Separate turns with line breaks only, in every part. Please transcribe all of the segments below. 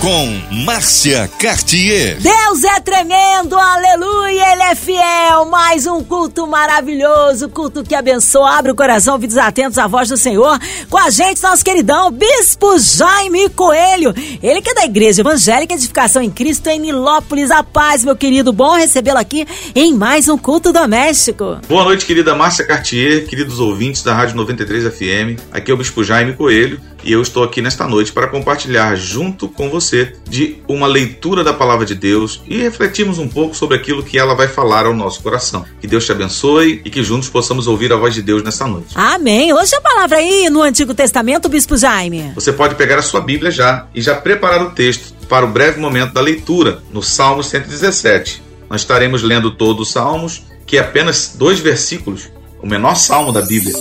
com Márcia Cartier.
Deus é tremendo, aleluia, Ele é fiel. Mais um culto maravilhoso, culto que abençoa. Abre o coração, ouvidos atentos à voz do Senhor. Com a gente, nosso queridão Bispo Jaime Coelho. Ele que é da Igreja Evangélica Edificação em Cristo em Nilópolis. A paz, meu querido. Bom recebê-lo aqui em mais um culto doméstico.
Boa noite, querida Márcia Cartier, queridos ouvintes da Rádio 93 FM. Aqui é o Bispo Jaime Coelho e eu estou aqui nesta noite para compartilhar junto com você de uma leitura da palavra de Deus e refletirmos um pouco sobre aquilo que ela vai falar ao nosso coração. Que Deus te abençoe e que juntos possamos ouvir a voz de Deus nesta noite.
Amém. Hoje a palavra aí no Antigo Testamento, Bispo Jaime.
Você pode pegar a sua Bíblia já e já preparar o texto para o breve momento da leitura no Salmo 117. Nós estaremos lendo todo os Salmos, que é apenas dois versículos, o menor salmo da Bíblia.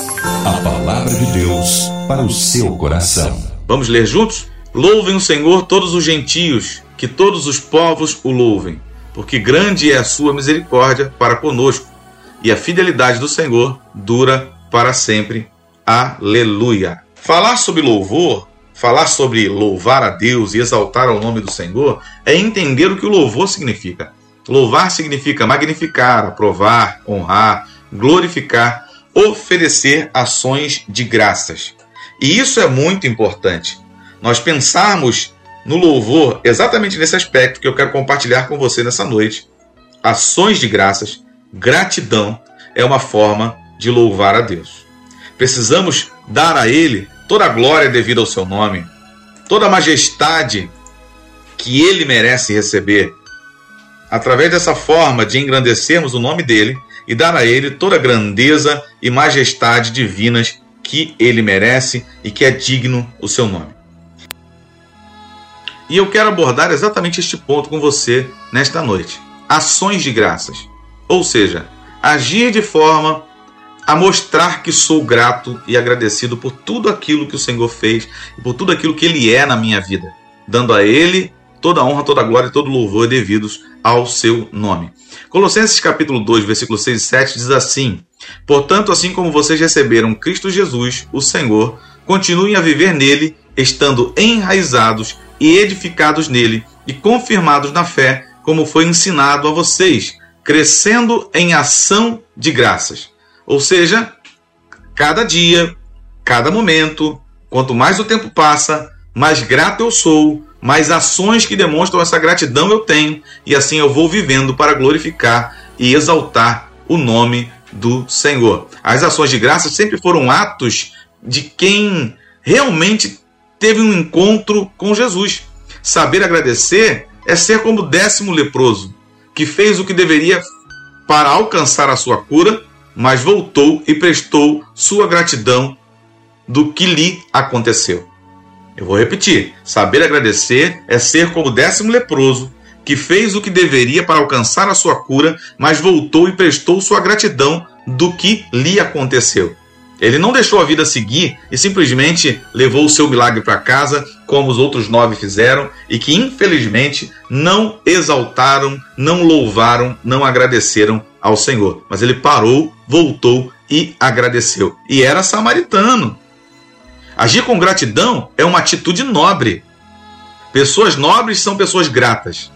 A palavra de Deus para o seu coração.
Vamos ler juntos? Louvem o Senhor todos os gentios, que todos os povos o louvem, porque grande é a sua misericórdia para conosco, e a fidelidade do Senhor dura para sempre. Aleluia. Falar sobre louvor, falar sobre louvar a Deus e exaltar o nome do Senhor, é entender o que o louvor significa. Louvar significa magnificar, aprovar, honrar, glorificar, oferecer ações de graças. E isso é muito importante. Nós pensarmos no louvor exatamente nesse aspecto que eu quero compartilhar com você nessa noite. Ações de graças, gratidão é uma forma de louvar a Deus. Precisamos dar a Ele toda a glória devida ao seu nome, toda a majestade que Ele merece receber. Através dessa forma de engrandecermos o nome dele e dar a Ele toda a grandeza e majestade divinas que ele merece e que é digno o seu nome. E eu quero abordar exatamente este ponto com você nesta noite. Ações de graças. Ou seja, agir de forma a mostrar que sou grato e agradecido por tudo aquilo que o Senhor fez e por tudo aquilo que Ele é na minha vida, dando a Ele toda honra, toda glória e todo louvor devidos ao seu nome. Colossenses capítulo 2, versículos 6 e 7 diz assim: Portanto, assim como vocês receberam Cristo Jesus, o Senhor, continuem a viver nele, estando enraizados e edificados nele e confirmados na fé, como foi ensinado a vocês, crescendo em ação de graças. Ou seja, cada dia, cada momento, quanto mais o tempo passa, mais grato eu sou, mais ações que demonstram essa gratidão eu tenho, e assim eu vou vivendo para glorificar e exaltar o nome do Senhor. As ações de graça sempre foram atos de quem realmente teve um encontro com Jesus. Saber agradecer é ser como o décimo leproso, que fez o que deveria para alcançar a sua cura, mas voltou e prestou sua gratidão do que lhe aconteceu. Eu vou repetir: saber agradecer é ser como o décimo leproso, que fez o que deveria para alcançar a sua cura, mas voltou e prestou sua gratidão do que lhe aconteceu. Ele não deixou a vida seguir e simplesmente levou o seu milagre para casa, como os outros nove fizeram, e que infelizmente não exaltaram, não louvaram, não agradeceram ao Senhor. Mas ele parou, voltou e agradeceu. E era samaritano. Agir com gratidão é uma atitude nobre. Pessoas nobres são pessoas gratas.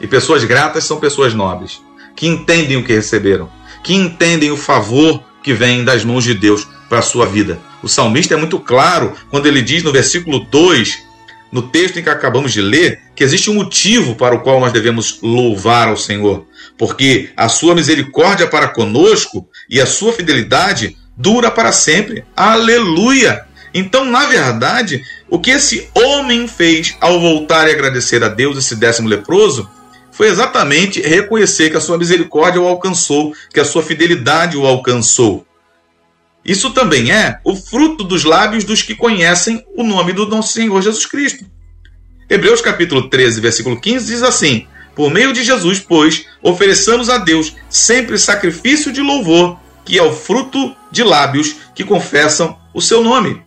E pessoas gratas são pessoas nobres, que entendem o que receberam, que entendem o favor que vem das mãos de Deus para a sua vida. O salmista é muito claro quando ele diz no versículo 2, no texto em que acabamos de ler, que existe um motivo para o qual nós devemos louvar ao Senhor, porque a sua misericórdia para conosco e a sua fidelidade dura para sempre. Aleluia! Então, na verdade, o que esse homem fez ao voltar e agradecer a Deus, esse décimo leproso, foi exatamente reconhecer que a sua misericórdia o alcançou, que a sua fidelidade o alcançou. Isso também é o fruto dos lábios dos que conhecem o nome do nosso Senhor Jesus Cristo. Hebreus capítulo 13, versículo 15 diz assim: Por meio de Jesus, pois, ofereçamos a Deus sempre sacrifício de louvor, que é o fruto de lábios que confessam o seu nome.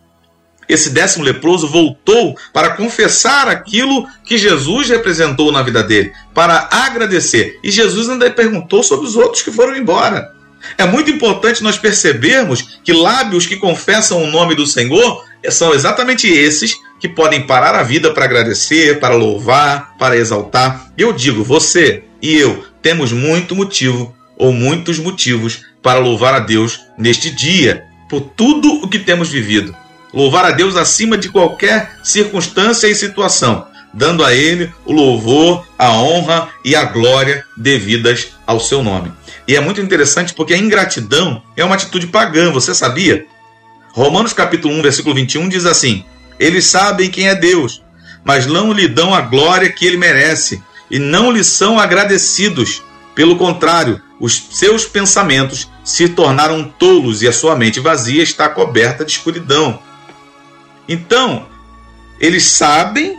Esse décimo leproso voltou para confessar aquilo que Jesus representou na vida dele, para agradecer. E Jesus ainda perguntou sobre os outros que foram embora. É muito importante nós percebermos que lábios que confessam o nome do Senhor são exatamente esses que podem parar a vida para agradecer, para louvar, para exaltar. Eu digo, você e eu temos muito motivo ou muitos motivos para louvar a Deus neste dia por tudo o que temos vivido. Louvar a Deus acima de qualquer circunstância e situação, dando a Ele o louvor, a honra e a glória devidas ao seu nome. E é muito interessante porque a ingratidão é uma atitude pagã, você sabia? Romanos capítulo 1, versículo 21 diz assim: Eles sabem quem é Deus, mas não lhe dão a glória que ele merece, e não lhe são agradecidos. Pelo contrário, os seus pensamentos se tornaram tolos e a sua mente vazia está coberta de escuridão. Então, eles sabem,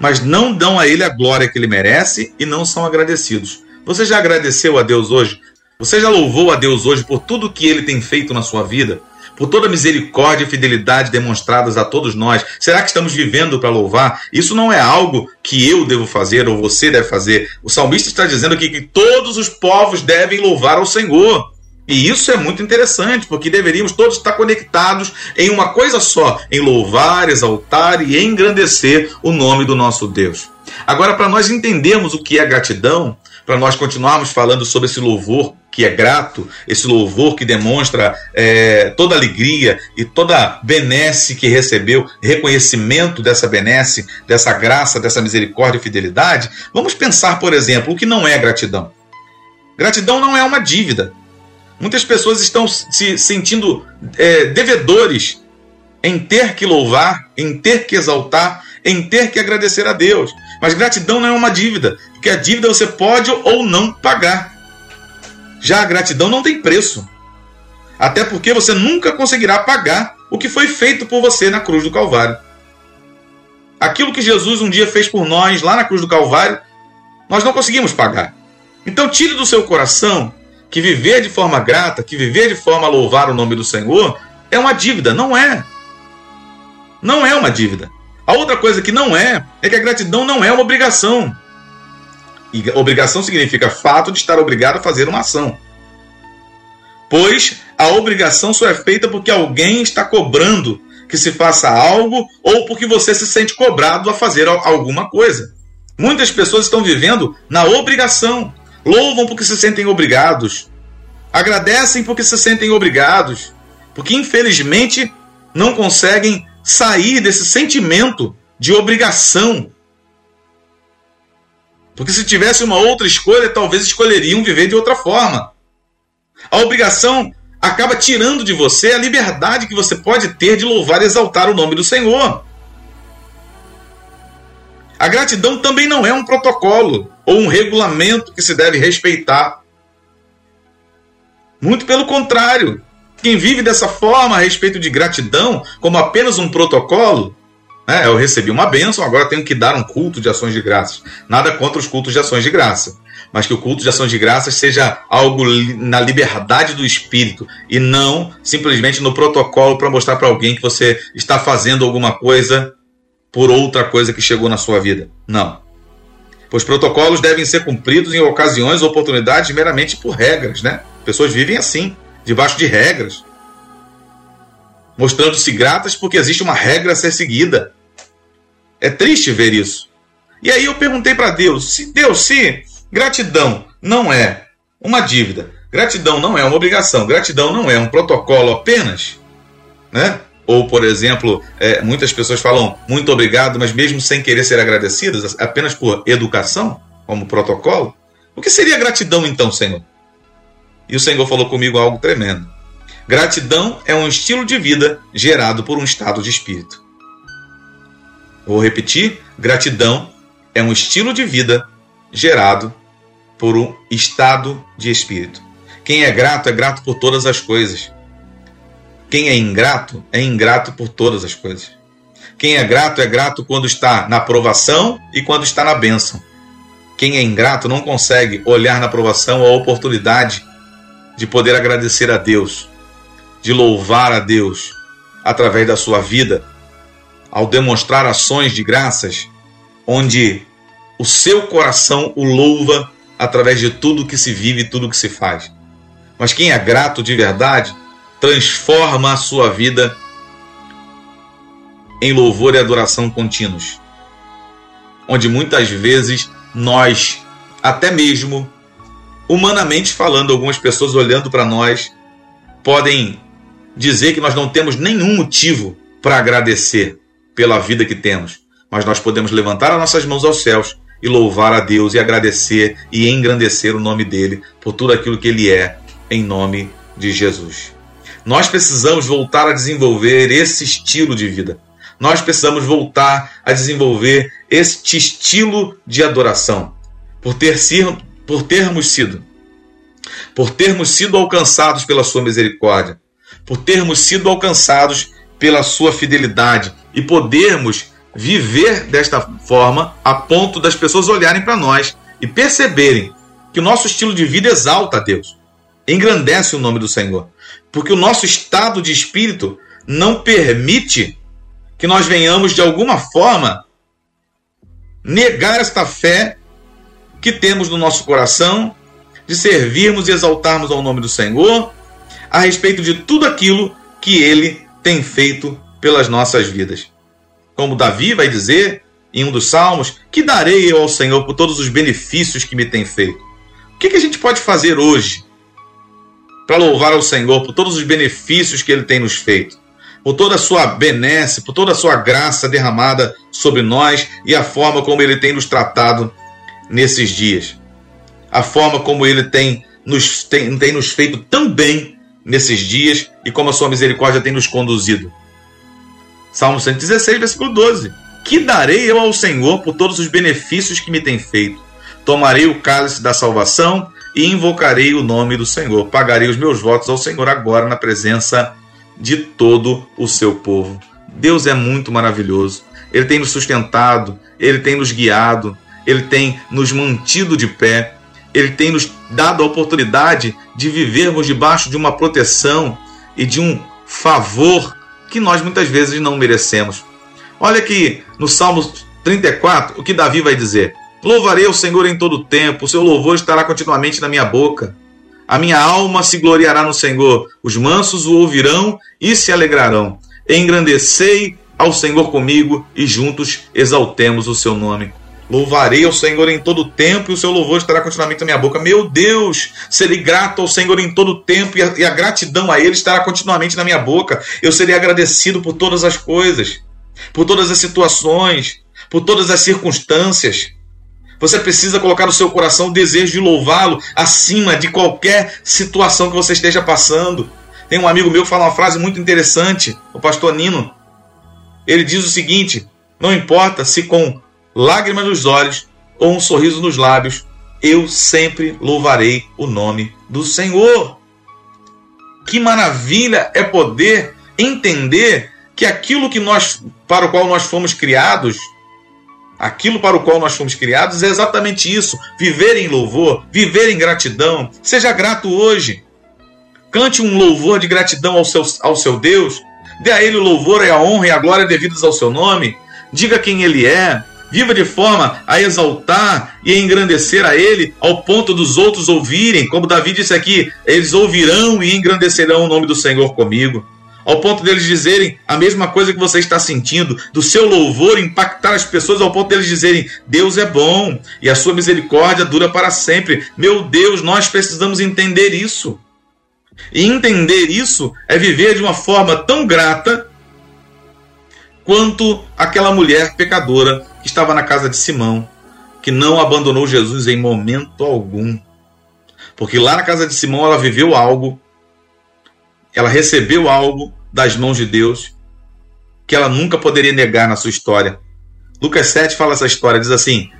mas não dão a ele a glória que ele merece e não são agradecidos. Você já agradeceu a Deus hoje? Você já louvou a Deus hoje por tudo que ele tem feito na sua vida? por toda a misericórdia e fidelidade demonstradas a todos nós. Será que estamos vivendo para louvar? Isso não é algo que eu devo fazer ou você deve fazer. O salmista está dizendo aqui que todos os povos devem louvar ao Senhor. E isso é muito interessante, porque deveríamos todos estar conectados em uma coisa só: em louvar, exaltar e engrandecer o nome do nosso Deus. Agora, para nós entendermos o que é gratidão, para nós continuarmos falando sobre esse louvor que é grato, esse louvor que demonstra é, toda alegria e toda benesse que recebeu, reconhecimento dessa benesse, dessa graça, dessa misericórdia e fidelidade, vamos pensar, por exemplo, o que não é gratidão. Gratidão não é uma dívida. Muitas pessoas estão se sentindo é, devedores em ter que louvar, em ter que exaltar, em ter que agradecer a Deus. Mas gratidão não é uma dívida, porque a dívida você pode ou não pagar. Já a gratidão não tem preço. Até porque você nunca conseguirá pagar o que foi feito por você na cruz do Calvário. Aquilo que Jesus um dia fez por nós lá na cruz do Calvário, nós não conseguimos pagar. Então tire do seu coração que viver de forma grata, que viver de forma a louvar o nome do Senhor, é uma dívida. Não é. Não é uma dívida. A outra coisa que não é, é que a gratidão não é uma obrigação. E obrigação significa fato de estar obrigado a fazer uma ação. Pois a obrigação só é feita porque alguém está cobrando que se faça algo ou porque você se sente cobrado a fazer alguma coisa. Muitas pessoas estão vivendo na obrigação. Louvam porque se sentem obrigados. Agradecem porque se sentem obrigados. Porque infelizmente não conseguem sair desse sentimento de obrigação. Porque se tivesse uma outra escolha, talvez escolheriam viver de outra forma. A obrigação acaba tirando de você a liberdade que você pode ter de louvar e exaltar o nome do Senhor. A gratidão também não é um protocolo ou um regulamento que se deve respeitar. Muito pelo contrário, quem vive dessa forma a respeito de gratidão, como apenas um protocolo, né? eu recebi uma bênção, agora tenho que dar um culto de ações de graças. Nada contra os cultos de ações de graça, mas que o culto de ações de graças seja algo na liberdade do espírito e não simplesmente no protocolo para mostrar para alguém que você está fazendo alguma coisa por outra coisa que chegou na sua vida. Não. Pois protocolos devem ser cumpridos em ocasiões ou oportunidades meramente por regras, né? Pessoas vivem assim debaixo de regras, mostrando-se gratas porque existe uma regra a ser seguida. É triste ver isso. E aí eu perguntei para Deus: se Deus, se gratidão não é uma dívida, gratidão não é uma obrigação, gratidão não é um protocolo apenas, né? Ou, por exemplo, é, muitas pessoas falam muito obrigado, mas mesmo sem querer ser agradecidas, apenas por educação, como protocolo. O que seria gratidão então, Senhor? E o Senhor falou comigo algo tremendo. Gratidão é um estilo de vida gerado por um estado de espírito. Vou repetir: gratidão é um estilo de vida gerado por um estado de espírito. Quem é grato é grato por todas as coisas. Quem é ingrato é ingrato por todas as coisas. Quem é grato é grato quando está na provação e quando está na bênção. Quem é ingrato não consegue olhar na provação a oportunidade de poder agradecer a Deus, de louvar a Deus através da sua vida ao demonstrar ações de graças, onde o seu coração o louva através de tudo que se vive e tudo que se faz. Mas quem é grato de verdade transforma a sua vida em louvor e adoração contínuos. Onde muitas vezes nós, até mesmo humanamente falando, algumas pessoas olhando para nós podem dizer que nós não temos nenhum motivo para agradecer pela vida que temos, mas nós podemos levantar as nossas mãos aos céus e louvar a Deus e agradecer e engrandecer o nome dele por tudo aquilo que ele é, em nome de Jesus. Nós precisamos voltar a desenvolver esse estilo de vida. Nós precisamos voltar a desenvolver este estilo de adoração. Por, ter por termos sido, por termos sido alcançados pela sua misericórdia, por termos sido alcançados pela sua fidelidade e podermos viver desta forma a ponto das pessoas olharem para nós e perceberem que o nosso estilo de vida exalta a Deus, engrandece o nome do Senhor, porque o nosso estado de espírito não permite que nós venhamos de alguma forma negar esta fé que temos no nosso coração de servirmos e exaltarmos ao nome do Senhor a respeito de tudo aquilo que ele tem feito pelas nossas vidas. Como Davi vai dizer em um dos salmos: Que darei eu ao Senhor por todos os benefícios que me tem feito? O que, que a gente pode fazer hoje para louvar ao Senhor por todos os benefícios que ele tem nos feito? Por toda a sua benesse, por toda a sua graça derramada sobre nós e a forma como ele tem nos tratado nesses dias. A forma como ele tem nos, tem, tem nos feito tão bem nesses dias e como a sua misericórdia tem nos conduzido. Salmo 116, versículo 12. Que darei eu ao Senhor por todos os benefícios que me tem feito? Tomarei o cálice da salvação e invocarei o nome do Senhor. Pagarei os meus votos ao Senhor agora na presença de todo o seu povo. Deus é muito maravilhoso. Ele tem nos sustentado, ele tem nos guiado, ele tem nos mantido de pé ele tem nos dado a oportunidade de vivermos debaixo de uma proteção e de um favor que nós muitas vezes não merecemos. Olha aqui no Salmo 34 o que Davi vai dizer: Louvarei o Senhor em todo tempo, o seu louvor estará continuamente na minha boca. A minha alma se gloriará no Senhor, os mansos o ouvirão e se alegrarão. Engrandecei ao Senhor comigo e juntos exaltemos o seu nome. Louvarei ao Senhor em todo tempo e o seu louvor estará continuamente na minha boca. Meu Deus, serei grato ao Senhor em todo tempo e a, e a gratidão a Ele estará continuamente na minha boca. Eu serei agradecido por todas as coisas, por todas as situações, por todas as circunstâncias. Você precisa colocar no seu coração o desejo de louvá-lo acima de qualquer situação que você esteja passando. Tem um amigo meu que fala uma frase muito interessante, o pastor Nino. Ele diz o seguinte: não importa se com lágrimas nos olhos ou um sorriso nos lábios, eu sempre louvarei o nome do Senhor. Que maravilha é poder entender que aquilo que nós para o qual nós fomos criados, aquilo para o qual nós fomos criados é exatamente isso: viver em louvor, viver em gratidão. Seja grato hoje. Cante um louvor de gratidão ao seu, ao seu Deus. Dê a Ele o louvor e a honra e a glória devidos ao seu nome. Diga quem Ele é. Viva de forma a exaltar e a engrandecer a Ele, ao ponto dos outros ouvirem, como Davi disse aqui, eles ouvirão e engrandecerão o nome do Senhor comigo. Ao ponto deles dizerem a mesma coisa que você está sentindo, do seu louvor impactar as pessoas, ao ponto deles dizerem: Deus é bom e a sua misericórdia dura para sempre. Meu Deus, nós precisamos entender isso. E entender isso é viver de uma forma tão grata quanto aquela mulher pecadora que estava na casa de Simão, que não abandonou Jesus em momento algum. Porque lá na casa de Simão ela viveu algo, ela recebeu algo das mãos de Deus que ela nunca poderia negar na sua história. Lucas 7 fala essa história, diz assim: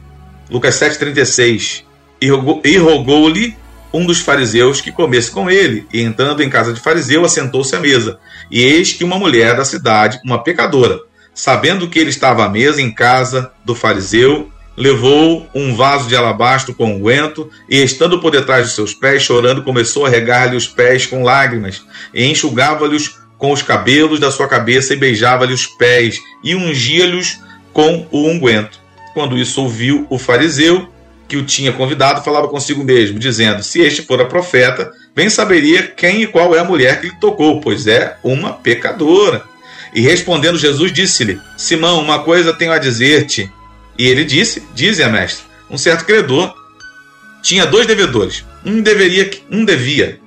Lucas 7,36: E rogou-lhe um dos fariseus que comesse com ele, e entrando em casa de fariseu, assentou-se à mesa. E eis que uma mulher da cidade, uma pecadora, sabendo que ele estava à mesa em casa do fariseu, levou um vaso de alabastro com unguento e, estando por detrás de seus pés, chorando, começou a regar-lhe os pés com lágrimas e enxugava-lhes com os cabelos da sua cabeça e beijava-lhe os pés e ungia-lhes com o unguento. Quando isso ouviu o fariseu, que o tinha convidado, falava consigo mesmo, dizendo: Se este fora profeta, bem saberia quem e qual é a mulher que lhe tocou, pois é uma pecadora. E respondendo Jesus, disse-lhe: Simão, uma coisa tenho a dizer-te. E ele disse: Dize a mestre. Um certo credor tinha dois devedores. Um deveria, um devia.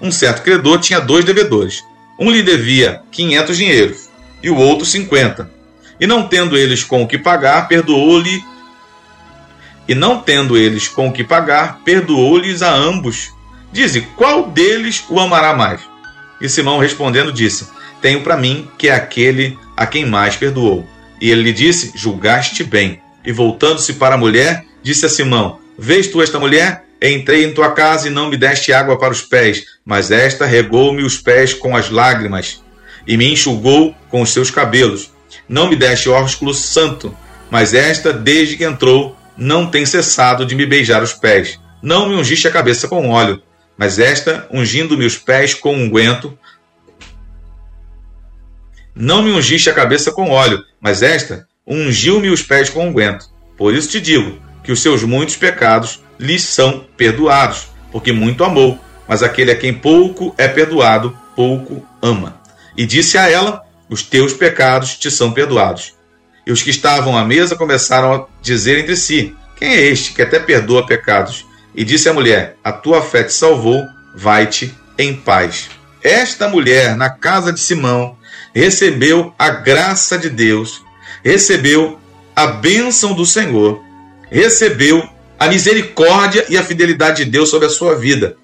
Um certo credor tinha dois devedores. Um lhe devia 500 dinheiros e o outro 50. E não tendo eles com o que pagar, perdoou-lhe. E não tendo eles com o que pagar, perdoou-lhes a ambos. Dize, qual deles o amará mais? E Simão respondendo disse: Tenho para mim que é aquele a quem mais perdoou. E ele lhe disse: Julgaste bem. E voltando-se para a mulher, disse a Simão: Vês tu esta mulher? Entrei em tua casa e não me deste água para os pés, mas esta regou-me os pés com as lágrimas e me enxugou com os seus cabelos. Não me deste ósculo santo, mas esta, desde que entrou, não tem cessado de me beijar os pés. Não me ungiste a cabeça com óleo, mas esta, ungindo-me os pés com unguento, não me ungiste a cabeça com óleo, mas esta ungiu-me os pés com unguento. Por isso te digo que os seus muitos pecados lhes são perdoados, porque muito amou, mas aquele a quem pouco é perdoado, pouco ama. E disse a ela: Os teus pecados te são perdoados. E os que estavam à mesa começaram a dizer entre si: Quem é este que até perdoa pecados? E disse a mulher: A tua fé te salvou, vai-te em paz. Esta mulher, na casa de Simão, recebeu a graça de Deus, recebeu a bênção do Senhor, recebeu a misericórdia e a fidelidade de Deus sobre a sua vida.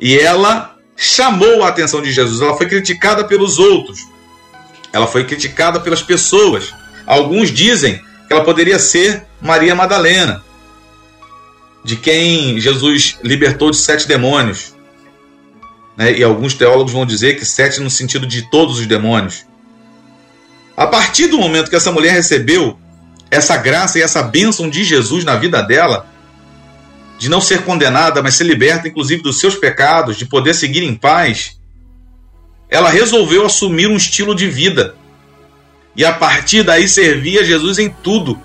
E ela chamou a atenção de Jesus. Ela foi criticada pelos outros. Ela foi criticada pelas pessoas. Alguns dizem que ela poderia ser Maria Madalena, de quem Jesus libertou de sete demônios. Né? E alguns teólogos vão dizer que sete no sentido de todos os demônios. A partir do momento que essa mulher recebeu essa graça e essa bênção de Jesus na vida dela, de não ser condenada, mas ser liberta, inclusive, dos seus pecados, de poder seguir em paz, ela resolveu assumir um estilo de vida. E a partir daí servia Jesus em tudo,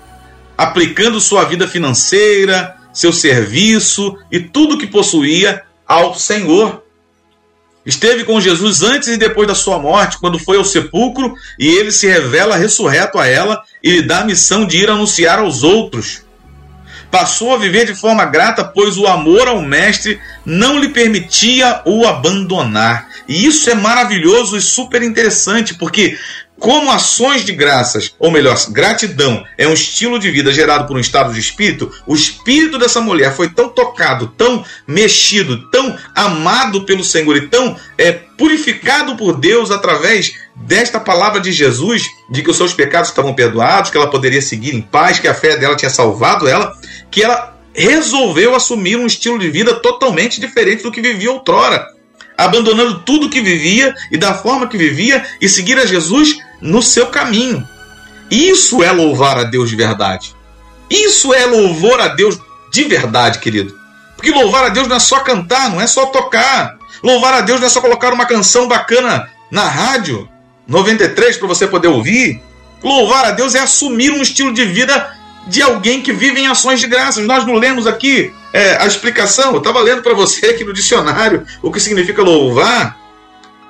aplicando sua vida financeira, seu serviço e tudo que possuía ao Senhor. Esteve com Jesus antes e depois da sua morte, quando foi ao sepulcro, e ele se revela ressurreto a ela e lhe dá a missão de ir anunciar aos outros passou a viver de forma grata, pois o amor ao Mestre não lhe permitia o abandonar. E isso é maravilhoso e super interessante, porque como ações de graças, ou melhor, gratidão, é um estilo de vida gerado por um estado de espírito, o espírito dessa mulher foi tão tocado, tão mexido, tão amado pelo Senhor e tão é, purificado por Deus através desta palavra de Jesus, de que os seus pecados estavam perdoados, que ela poderia seguir em paz, que a fé dela tinha salvado ela, que ela resolveu assumir um estilo de vida totalmente diferente do que vivia outrora, abandonando tudo que vivia e da forma que vivia e seguir a Jesus no seu caminho. Isso é louvar a Deus de verdade. Isso é louvor a Deus de verdade, querido. Porque louvar a Deus não é só cantar, não é só tocar. Louvar a Deus não é só colocar uma canção bacana na rádio 93 para você poder ouvir. Louvar a Deus é assumir um estilo de vida de alguém que vive em ações de graças. Nós não lemos aqui é, a explicação, eu estava lendo para você aqui no dicionário o que significa louvar,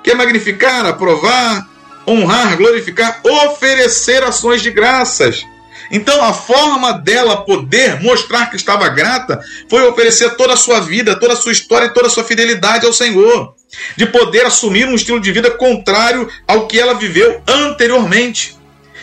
que é magnificar, aprovar, honrar, glorificar, oferecer ações de graças. Então, a forma dela poder mostrar que estava grata foi oferecer toda a sua vida, toda a sua história e toda a sua fidelidade ao Senhor. De poder assumir um estilo de vida contrário ao que ela viveu anteriormente.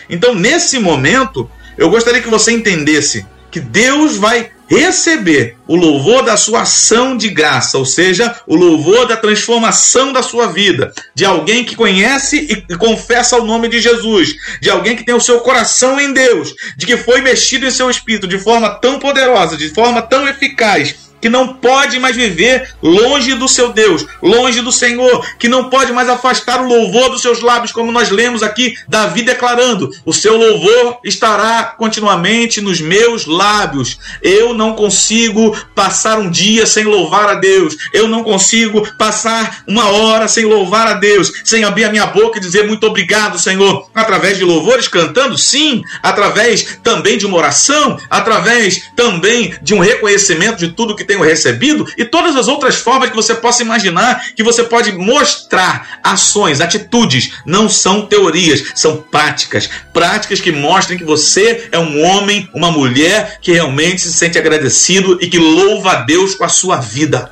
Então, nesse momento, eu gostaria que você entendesse que Deus vai receber o louvor da sua ação de graça, ou seja, o louvor da transformação da sua vida, de alguém que conhece e confessa o nome de Jesus, de alguém que tem o seu coração em Deus, de que foi mexido em seu espírito de forma tão poderosa, de forma tão eficaz, que não pode mais viver longe do seu Deus, longe do Senhor, que não pode mais afastar o louvor dos seus lábios, como nós lemos aqui, Davi declarando: o seu louvor estará continuamente nos meus lábios. Eu não consigo passar um dia sem louvar a Deus, eu não consigo passar uma hora sem louvar a Deus, sem abrir a minha boca e dizer muito obrigado, Senhor, através de louvores cantando, sim, através também de uma oração, através também de um reconhecimento de tudo que tenho recebido e todas as outras formas que você possa imaginar que você pode mostrar ações, atitudes, não são teorias, são práticas, práticas que mostrem que você é um homem, uma mulher que realmente se sente agradecido e que louva a Deus com a sua vida.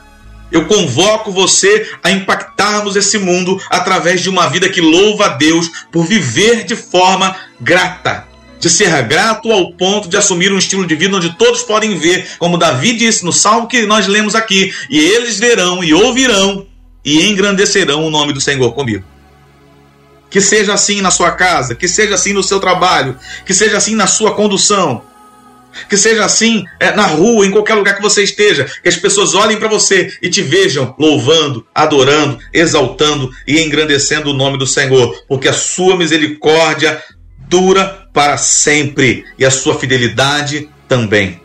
Eu convoco você a impactarmos esse mundo através de uma vida que louva a Deus por viver de forma grata, de ser grato ao ponto de assumir um estilo de vida onde todos podem ver, como Davi disse no salmo que nós lemos aqui, e eles verão e ouvirão e engrandecerão o nome do Senhor comigo. Que seja assim na sua casa, que seja assim no seu trabalho, que seja assim na sua condução, que seja assim é, na rua, em qualquer lugar que você esteja, que as pessoas olhem para você e te vejam louvando, adorando, exaltando e engrandecendo o nome do Senhor, porque a sua misericórdia dura para sempre e a sua fidelidade também.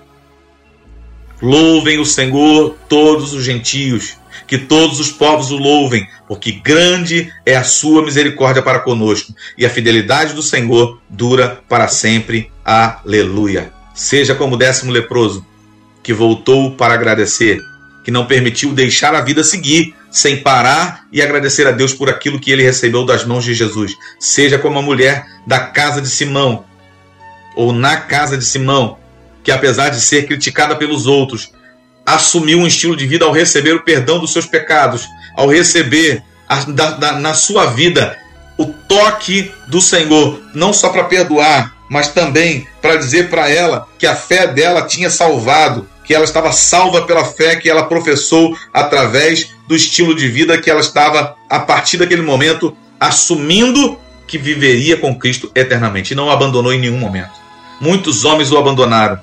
Louvem o Senhor todos os gentios, que todos os povos o louvem, porque grande é a sua misericórdia para conosco e a fidelidade do Senhor dura para sempre. Aleluia. Seja como o décimo leproso, que voltou para agradecer, que não permitiu deixar a vida seguir, sem parar e agradecer a Deus por aquilo que ele recebeu das mãos de Jesus. Seja como a mulher da casa de Simão, ou na casa de Simão, que apesar de ser criticada pelos outros, assumiu um estilo de vida ao receber o perdão dos seus pecados, ao receber a, da, da, na sua vida o toque do Senhor, não só para perdoar, mas também para dizer para ela que a fé dela tinha salvado, que ela estava salva pela fé que ela professou através do estilo de vida que ela estava, a partir daquele momento, assumindo que viveria com Cristo eternamente e não o abandonou em nenhum momento. Muitos homens o abandonaram,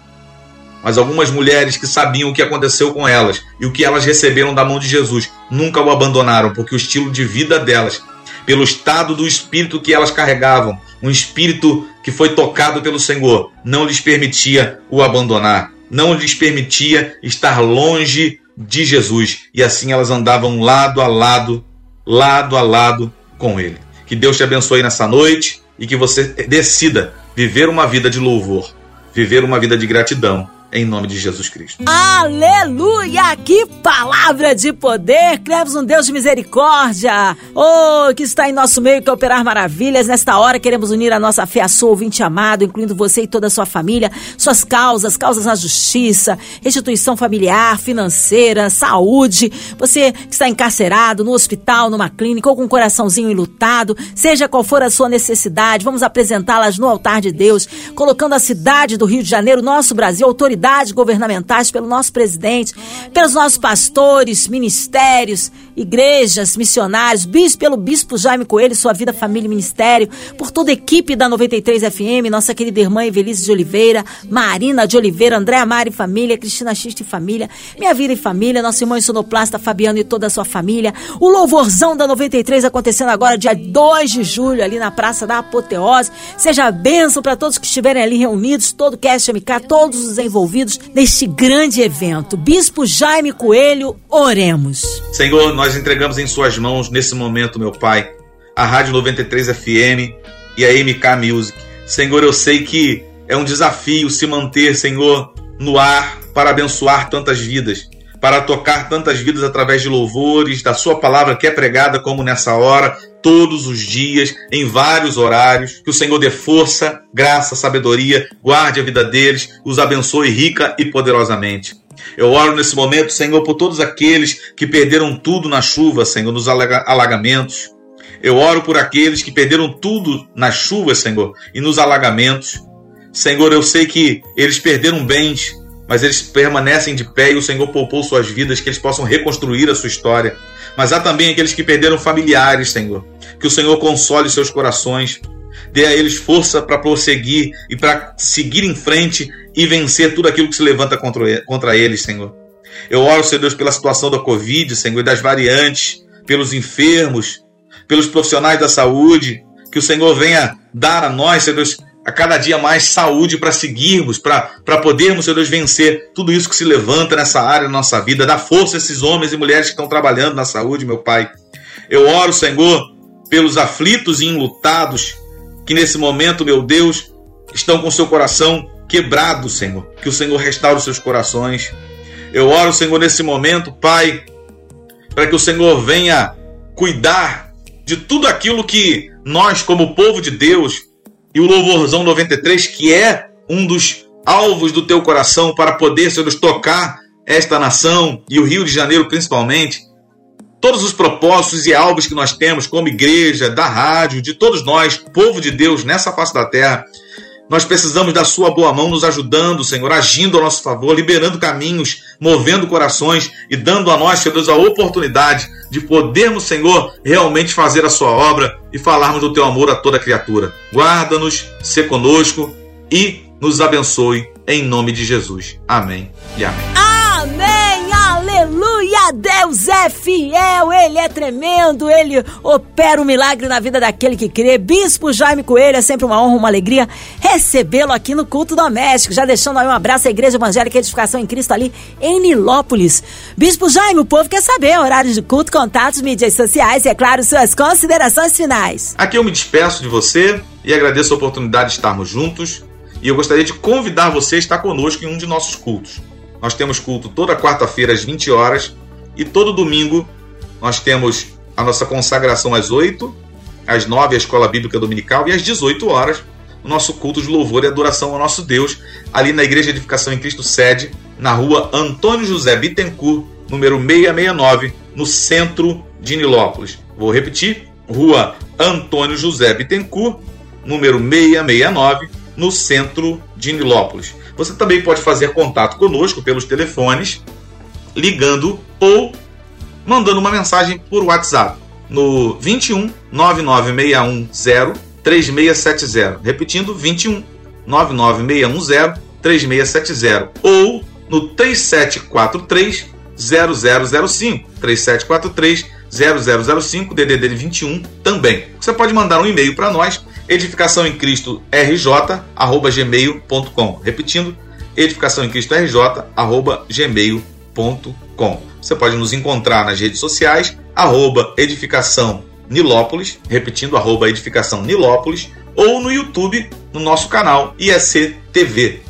mas algumas mulheres que sabiam o que aconteceu com elas e o que elas receberam da mão de Jesus nunca o abandonaram, porque o estilo de vida delas, pelo estado do espírito que elas carregavam, um espírito que foi tocado pelo Senhor, não lhes permitia o abandonar, não lhes permitia estar longe de Jesus. E assim elas andavam lado a lado, lado a lado com Ele. Que Deus te abençoe nessa noite e que você decida viver uma vida de louvor, viver uma vida de gratidão em nome de Jesus Cristo.
Aleluia! Que palavra de poder! Cremos um Deus de misericórdia! Oh, que está em nosso meio que operar maravilhas. Nesta hora queremos unir a nossa fé a sua ouvinte amado, incluindo você e toda a sua família, suas causas, causas na justiça, restituição familiar, financeira, saúde. Você que está encarcerado, no hospital, numa clínica ou com um coraçãozinho enlutado, seja qual for a sua necessidade, vamos apresentá-las no altar de Deus, colocando a cidade do Rio de Janeiro, nosso Brasil, autoridade autoridades governamentais, pelo nosso presidente, pelos nossos pastores, ministérios, igrejas, missionários, bispo, pelo bispo Jaime Coelho, sua vida, família e ministério, por toda a equipe da 93 FM, nossa querida irmã Evelise de Oliveira, Marina de Oliveira, Andréa Mari família, Cristina Xista e família, minha vida e família, nosso irmão sonoplasta Fabiano e toda a sua família, o louvorzão da 93 acontecendo agora dia 2 de julho ali na Praça da Apoteose. Seja bênção para todos que estiverem ali reunidos, todo o cast MK, todos os envolvidos neste grande evento. Bispo Jaime Coelho, oremos.
Senhor, nós nós entregamos em Suas mãos nesse momento, meu Pai, a Rádio 93 FM e a MK Music. Senhor, eu sei que é um desafio se manter, Senhor, no ar para abençoar tantas vidas, para tocar tantas vidas através de louvores, da Sua palavra que é pregada como nessa hora, todos os dias, em vários horários. Que o Senhor dê força, graça, sabedoria, guarde a vida deles, os abençoe rica e poderosamente. Eu oro nesse momento, Senhor, por todos aqueles que perderam tudo na chuva, Senhor, nos alagamentos. Eu oro por aqueles que perderam tudo nas chuvas, Senhor, e nos alagamentos. Senhor, eu sei que eles perderam bens, mas eles permanecem de pé e o Senhor poupou suas vidas, que eles possam reconstruir a sua história. Mas há também aqueles que perderam familiares, Senhor. Que o Senhor console seus corações, dê a eles força para prosseguir e para seguir em frente e vencer tudo aquilo que se levanta contra eles, Senhor. Eu oro, Senhor Deus, pela situação da Covid, Senhor, e das variantes, pelos enfermos, pelos profissionais da saúde, que o Senhor venha dar a nós, Senhor Deus, a cada dia mais saúde para seguirmos, para podermos, Senhor Deus, vencer tudo isso que se levanta nessa área da nossa vida. Dá força a esses homens e mulheres que estão trabalhando na saúde, meu Pai. Eu oro, Senhor, pelos aflitos e enlutados que nesse momento, meu Deus, estão com seu coração quebrado, Senhor. Que o Senhor restaure os seus corações. Eu oro, Senhor, nesse momento, Pai, para que o Senhor venha cuidar de tudo aquilo que nós, como povo de Deus, e o Louvorzão 93, que é um dos alvos do teu coração para poder, Senhor, tocar esta nação e o Rio de Janeiro principalmente, todos os propósitos e alvos que nós temos como igreja, da rádio, de todos nós, povo de Deus nessa face da terra, nós precisamos da Sua boa mão nos ajudando, Senhor, agindo a nosso favor, liberando caminhos, movendo corações e dando a nós, Senhor Deus, a oportunidade de podermos, Senhor, realmente fazer a Sua obra e falarmos do Teu amor a toda criatura. Guarda-nos, se conosco e nos abençoe em nome de Jesus. Amém e amém.
Amém! Aleluia! Deus é fiel, Ele é tremendo, Ele opera um milagre na vida daquele que crê. Bispo Jaime Coelho, é sempre uma honra, uma alegria recebê-lo aqui no culto doméstico. Já deixando aí um abraço à Igreja Evangélica Edificação em Cristo ali em Nilópolis. Bispo Jaime, o povo quer saber horários de culto, contatos, mídias sociais e, é claro, suas considerações finais.
Aqui eu me despeço de você e agradeço a oportunidade de estarmos juntos. E eu gostaria de convidar você a estar conosco em um de nossos cultos. Nós temos culto toda quarta-feira às 20 horas e todo domingo nós temos a nossa consagração às 8, às 9 a escola bíblica dominical e às 18 horas o nosso culto de louvor e adoração ao nosso Deus, ali na Igreja Edificação em Cristo sede, na rua Antônio José Bittencourt, número 669, no centro de Nilópolis. Vou repetir: Rua Antônio José Bittencourt, número 669, no centro de Nilópolis. Você também pode fazer contato conosco pelos telefones, ligando ou mandando uma mensagem por WhatsApp no 21 99610 3670. Repetindo, 21 99610 3670 ou no 3743 0005 3743 0005 DDD 21 também. Você pode mandar um e-mail para nós edificação em Cristo RJ arroba gmail.com. Repetindo, edificação em Cristo RJ arroba gmail.com. Você pode nos encontrar nas redes sociais arroba edificação Nilópolis, repetindo arroba edificação Nilópolis, ou no YouTube no nosso canal IEC TV.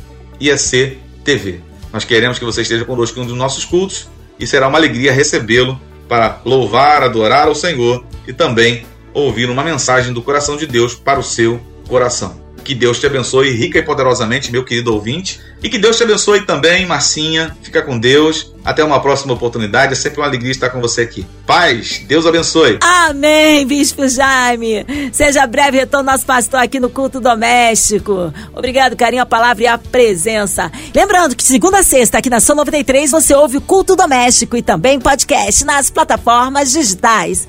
TV. Nós queremos que você esteja conosco em um dos nossos cultos e será uma alegria recebê-lo para louvar, adorar ao Senhor e também ouvir uma mensagem do coração de Deus para o seu coração. Que Deus te abençoe rica e poderosamente, meu querido ouvinte. E que Deus te abençoe também, Marcinha. Fica com Deus. Até uma próxima oportunidade. É sempre uma alegria estar com você aqui. Paz, Deus abençoe.
Amém, Bispo Jaime. Seja breve retorno nosso pastor aqui no culto doméstico. Obrigado, carinho, a palavra e a presença. Lembrando que segunda a sexta, aqui na São 93, você ouve o culto doméstico e também podcast nas plataformas digitais.